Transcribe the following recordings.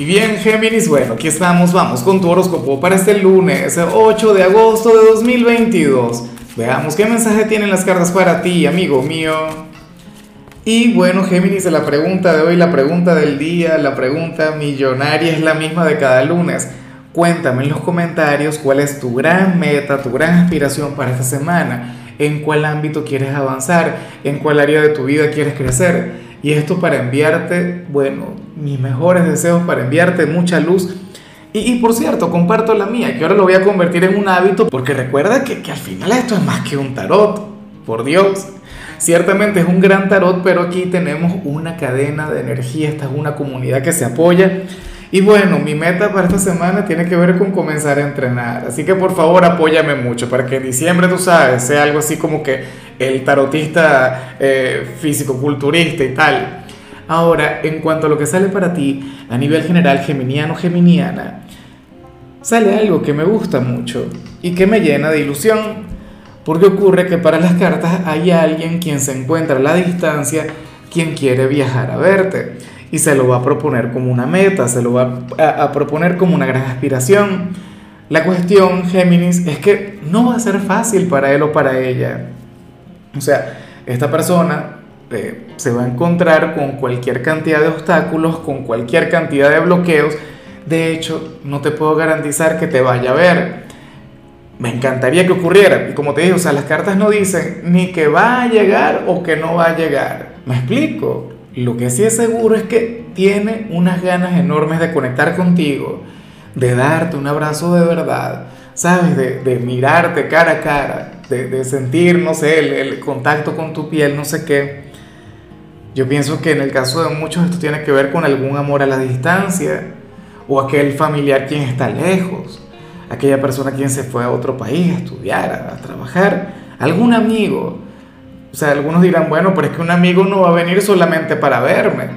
Y bien, Géminis, bueno, aquí estamos, vamos con tu horóscopo para este lunes, 8 de agosto de 2022. Veamos qué mensaje tienen las cartas para ti, amigo mío. Y bueno, Géminis, la pregunta de hoy, la pregunta del día, la pregunta millonaria es la misma de cada lunes. Cuéntame en los comentarios cuál es tu gran meta, tu gran aspiración para esta semana, en cuál ámbito quieres avanzar, en cuál área de tu vida quieres crecer. Y esto para enviarte, bueno, mis mejores deseos para enviarte mucha luz. Y, por cierto, comparto la mía, que ahora lo voy a convertir en un hábito, porque recuerda que, que al final esto es más que un tarot, por Dios. Ciertamente es un gran tarot, pero aquí tenemos una cadena de energía, esta es una comunidad que se apoya. Y bueno, mi meta para esta semana tiene que ver con comenzar a entrenar. Así que por favor apóyame mucho para que en diciembre, tú sabes, sea algo así como que el tarotista eh, físico-culturista y tal. Ahora, en cuanto a lo que sale para ti, a nivel general, geminiano-geminiana, sale algo que me gusta mucho y que me llena de ilusión. Porque ocurre que para las cartas hay alguien quien se encuentra a la distancia, quien quiere viajar a verte y se lo va a proponer como una meta, se lo va a, proponer como una gran aspiración. La cuestión, Géminis, es que no va a ser fácil para él o para ella. O sea, esta persona eh, se va a encontrar con cualquier cantidad de obstáculos, con cualquier cantidad de bloqueos. De hecho, no te puedo garantizar que te vaya a ver. Me encantaría que ocurriera. Y como te dije, o sea, las cartas no dicen ni que va a llegar o que no va a llegar. ¿Me explico? Lo que sí es seguro es que tiene unas ganas enormes de conectar contigo, de darte un abrazo de verdad, ¿sabes? De, mirarte cara a cara, de, sentir, no sé, el, el, contacto con tu piel, no sé qué. Yo pienso que en el caso de muchos esto tiene que ver con algún amor a la distancia, o aquel familiar quien está lejos, aquella persona quien se fue a otro país a estudiar, a, a trabajar, algún amigo o sea, algunos dirán, bueno, pero es que un amigo no va a venir solamente para verme.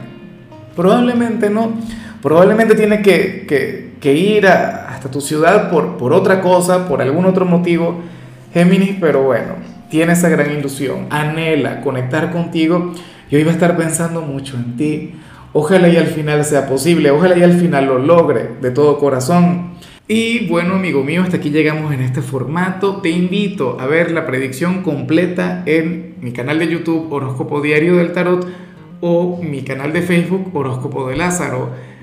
Probablemente no. Probablemente tiene que, ir hasta tu ciudad por, por otra cosa, por algún otro motivo, Géminis, pero bueno, tiene esa gran ilusión, anhela conectar contigo y hoy va a estar pensando mucho en ti. Ojalá y al final sea posible, ojalá y al final lo logre de todo corazón. Y bueno, amigo mío, hasta aquí llegamos en este formato. Te invito a ver la predicción completa en mi canal de YouTube Horóscopo Diario del Tarot o mi canal de Facebook Horóscopo de Lázaro.